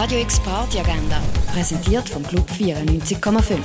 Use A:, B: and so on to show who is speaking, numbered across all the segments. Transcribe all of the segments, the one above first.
A: Radio X Party Agenda, präsentiert vom Club 94,5.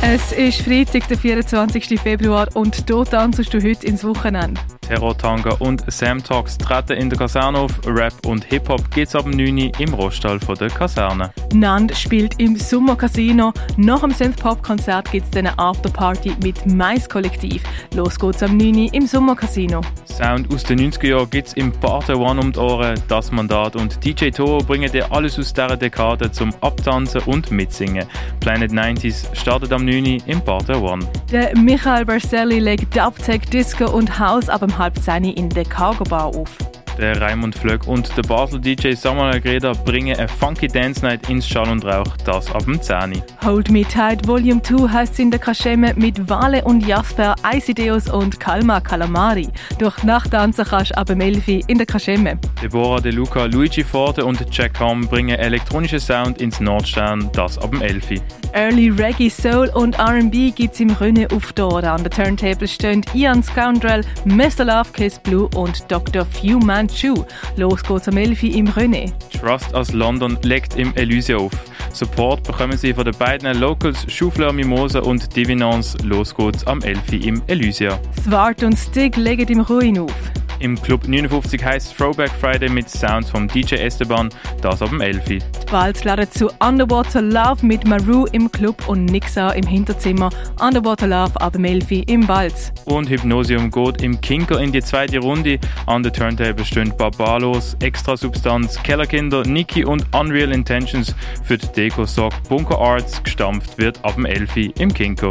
B: Es ist Freitag, der 24. Februar und dort tanzest du heute ins Wochenende.
C: Terror-Tanga und Sam Talks treten in der Kaserne auf. Rap und Hip-Hop geht's ab 9 Uhr im Roststall von der Kaserne.
B: Nand spielt im Summer Casino. Nach dem Synth-Pop-Konzert gibt's dann eine Afterparty mit Mais Kollektiv. Los geht's am 9 Uhr im Sommer Casino.
C: Sound aus den 90er Jahren gibt's im Party One um die Ohren. Das Mandat und DJ Toro bringen dir alles aus dieser Dekade zum Abtanzen und Mitsingen. Planet 90s startet am 9 Uhr im Party One.
B: Der Michael Barcelli legt Dubtech, Disco und House ab dem halb zehn in der Cargo Bar auf.
C: Der Raimund Flöck und der Basel DJ Samuel Greda bringen eine funky Dance Night ins Schall und Rauch, das ab dem 10.
B: Hold Me Tight Volume 2 heißt in der Kaschemme mit Wale und Jasper, Isideus und Kalma Calamari. Durch die Nacht tanzen kannst ab dem 11 in der Kaschemme.
C: Deborah De Luca, Luigi Forte und Jack Hom bringen elektronischen Sound ins Nordstern, das ab dem 11.
B: Early Reggae, Soul und R&B gibt's im Rönne auf Dora. An der Turntable stehen Ian Scoundrel, Mr. Love Kiss Blue und Dr. Few Manchu. Los geht's am 11 im Rönne.
C: Trust aus London legt im Elysia auf. Support bekommen sie von den beiden Locals Schufler Mimosa und Divinance. Los geht's am 11 im Elysia.
B: Swart und Stig legen im Ruin auf.
C: Im Club 59 heißt Throwback Friday mit Sounds vom DJ Esteban, das ab dem 11.
B: Die Balz laden zu Underwater Love mit Maru im Club und Nixa im Hinterzimmer. Underwater Love ab dem 11 im Balz.
C: Und Hypnosium geht im Kinker in die zweite Runde. An der Turntable stehen Barbalos, Extra Substanz, Kellerkinder, Niki und Unreal Intentions für die Deko sorgt Bunker Arts. Gestampft wird ab dem 11 im Kinker.